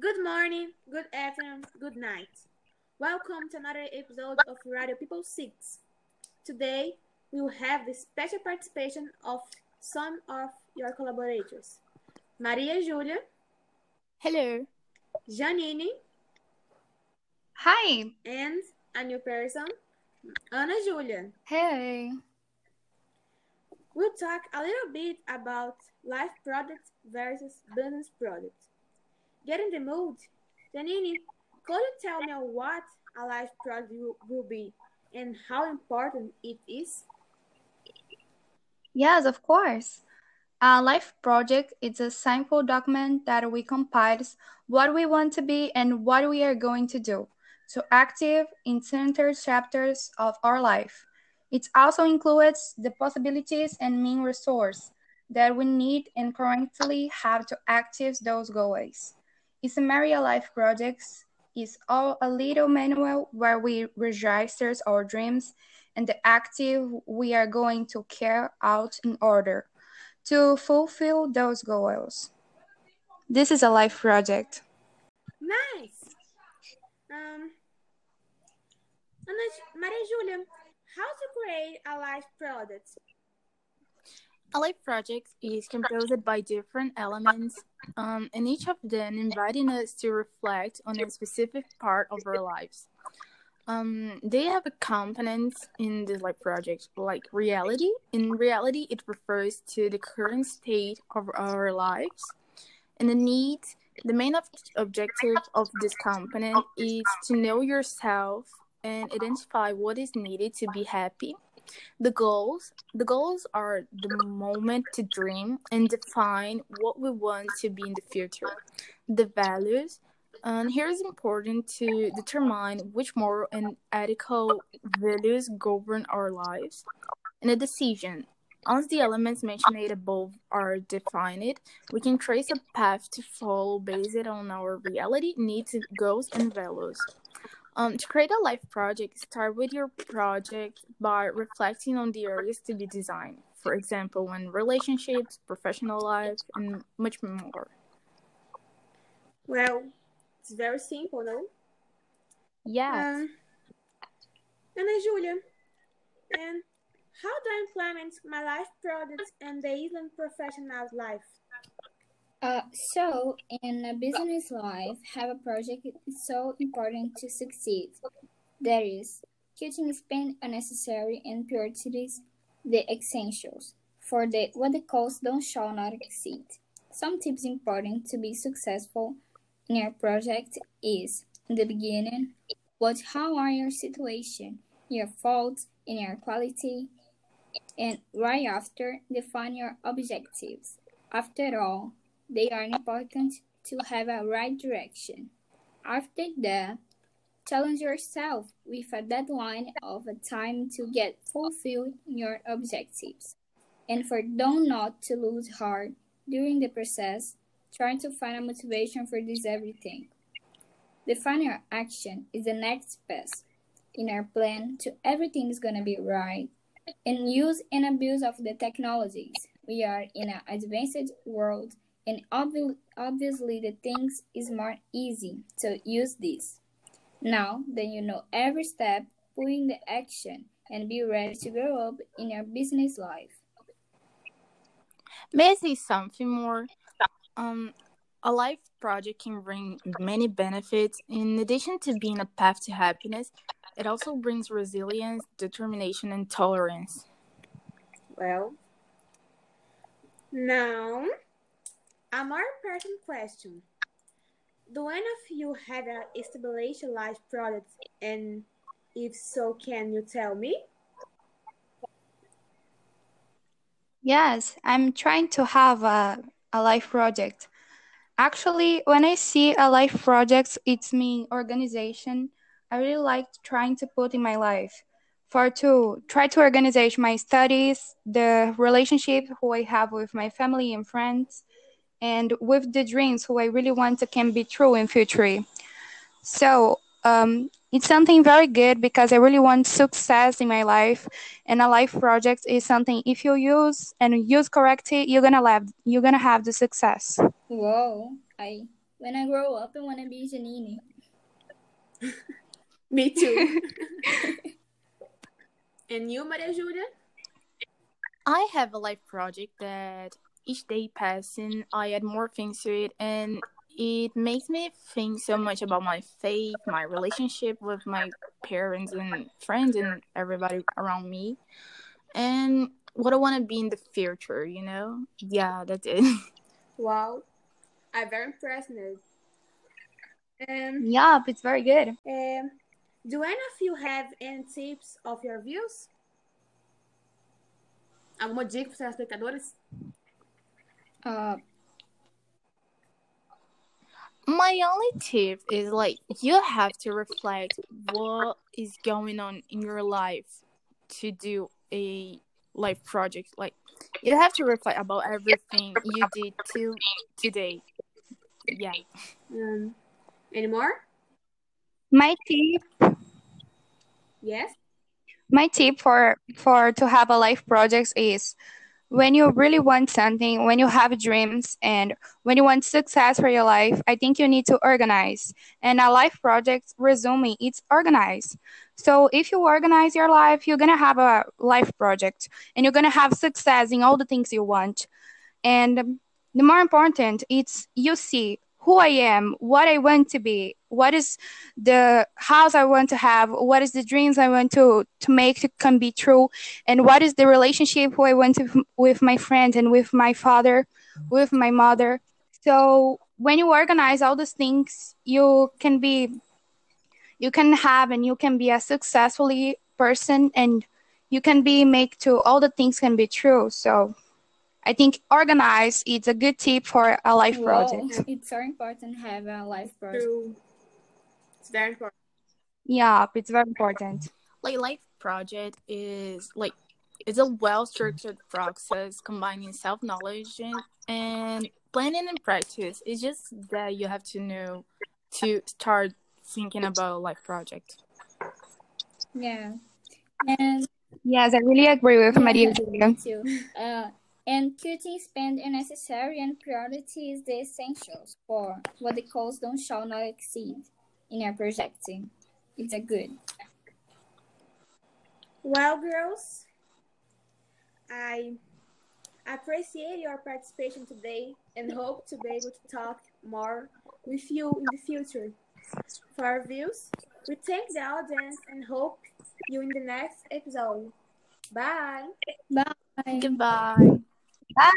Good morning, good afternoon, good night. Welcome to another episode of Radio People 6. Today, we will have the special participation of some of your collaborators. Maria Júlia, Hello. Janine, Hi. and a new person, Ana Júlia. Hey. We'll talk a little bit about life products versus business products. Get in the mood. Janine, could you tell me what a life project will, be and how important it is? Yes, of course. A life project is a simple document that we compiles what we want to be and what we are going to do. So active in center chapters of our life. It also includes the possibilities and main resource that we need and currently have to active those goals. It's a Maria Life projects is all a little manual where we register our dreams and the active we are going to carry out in order to fulfill those goals. This is a life project. Nice. Um, Maria Júlia, how to create a life product? A life project is composed by different elements, um, and each of them inviting us to reflect on a specific part of our lives. Um, they have a component in this life project, like reality. In reality, it refers to the current state of our lives, and the need. The main ob- objective of this component is to know yourself and identify what is needed to be happy the goals the goals are the moment to dream and define what we want to be in the future. The values and here is important to determine which moral and ethical values govern our lives. And a decision once the elements mentioned above are defined we can trace a path to follow based on our reality needs goals and values um, to create a life project, start with your project by reflecting on the areas to be designed. For example, when relationships, professional life, and much more. Well, it's very simple, no? Yeah. Um, Ana Júlia, and how do I implement my life products and the Island professional life? Uh, so, in a business life, have a project is so important to succeed. That is, cutting spend unnecessary and prioritize the essentials. For the what the cost don't shall not exceed. Some tips important to be successful in your project is in the beginning, what how are your situation, your faults, and your quality, and right after define your objectives. After all, they are important to have a right direction. After that, challenge yourself with a deadline of a time to get fulfilled your objectives. And for don't not to lose heart during the process, trying to find a motivation for this everything. The final action is the next step in our plan to everything is gonna be right. And use and abuse of the technologies. We are in an advanced world and obvi- obviously the things is more easy to use this. Now that you know every step, put in the action and be ready to grow up in your business life. May I say something more? Um, a life project can bring many benefits. In addition to being a path to happiness, it also brings resilience, determination, and tolerance. Well, now a more pertinent question. Do any of you have a life product and if so, can you tell me? Yes, I'm trying to have a, a life project. Actually, when I see a life project, it's me organization. I really like trying to put in my life for to try to organize my studies, the relationship who I have with my family and friends, and with the dreams who I really want to can be true in future. So um, it's something very good because I really want success in my life, and a life project is something if you use and use correctly, you're gonna have you're gonna have the success. Whoa, I When I grow up, I want to be Janine. Me too. and you, Maria Julia? I have a life project that each day passing, I add more things to it, and it makes me think so much about my faith, my relationship with my parents and friends and everybody around me, and what I want to be in the future, you know? Yeah, that's it. Wow. I'm very impressed. Um, Yup, it's very good. um, do any of you have any tips of your views? Alguma dica para os telespectadores? Uh, My only tip is like you have to reflect what is going on in your life to do a life project. Like you have to reflect about everything you did to today. Yeah. Um, any more? My tip Yes? my tip for for to have a life project is when you really want something when you have dreams and when you want success for your life i think you need to organize. And a life project resume it's organized. So if you organize your life you're gonna have a life project and you're gonna have success in all the things you want. And the more important it's you see who i am what i want to be what is the house I want to have, what is the dreams I want to to make to come be true, and what is the relationship who I want to with my friends and with my father, with my mother. So when you organize all those things, you can be, you can have and you can be a successfully person, and you can be make to all the things can be true. So. I think organize is a good tip for a life wow, project. it's so important to have a life project. True. It's very important. Yeah, it's very important. Like life project is like it's a well structured process combining self knowledge and, and planning and practice. It's just that you have to know to start thinking about a life project. Yeah. And Yes, I really agree with Maria Julia. too. Uh, and cutting spend unnecessary and priority is the essentials for what the cost don't shall not exceed in your projecting. It's a good. Well, girls, I appreciate your participation today and hope to be able to talk more with you in the future. For our views, we thank the audience and hope you in the next episode. Bye. Bye. Goodbye. Bye.